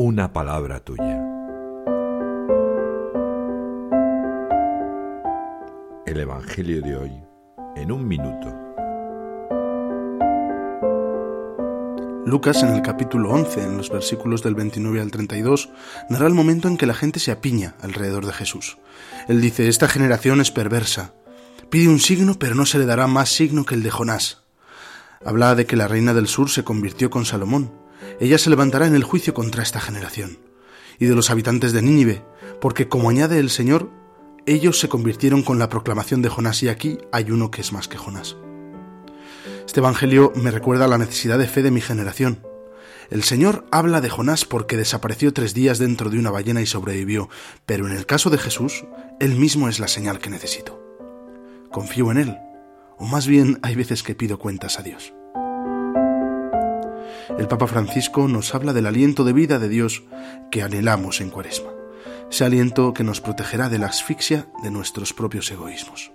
una palabra tuya. El Evangelio de hoy en un minuto. Lucas en el capítulo 11, en los versículos del 29 al 32, narra el momento en que la gente se apiña alrededor de Jesús. Él dice, esta generación es perversa. Pide un signo, pero no se le dará más signo que el de Jonás. Habla de que la reina del sur se convirtió con Salomón. Ella se levantará en el juicio contra esta generación. Y de los habitantes de Nínive, porque como añade el Señor, ellos se convirtieron con la proclamación de Jonás y aquí hay uno que es más que Jonás. Este Evangelio me recuerda la necesidad de fe de mi generación. El Señor habla de Jonás porque desapareció tres días dentro de una ballena y sobrevivió, pero en el caso de Jesús, Él mismo es la señal que necesito. Confío en Él, o más bien hay veces que pido cuentas a Dios. El Papa Francisco nos habla del aliento de vida de Dios que anhelamos en Cuaresma, ese aliento que nos protegerá de la asfixia de nuestros propios egoísmos.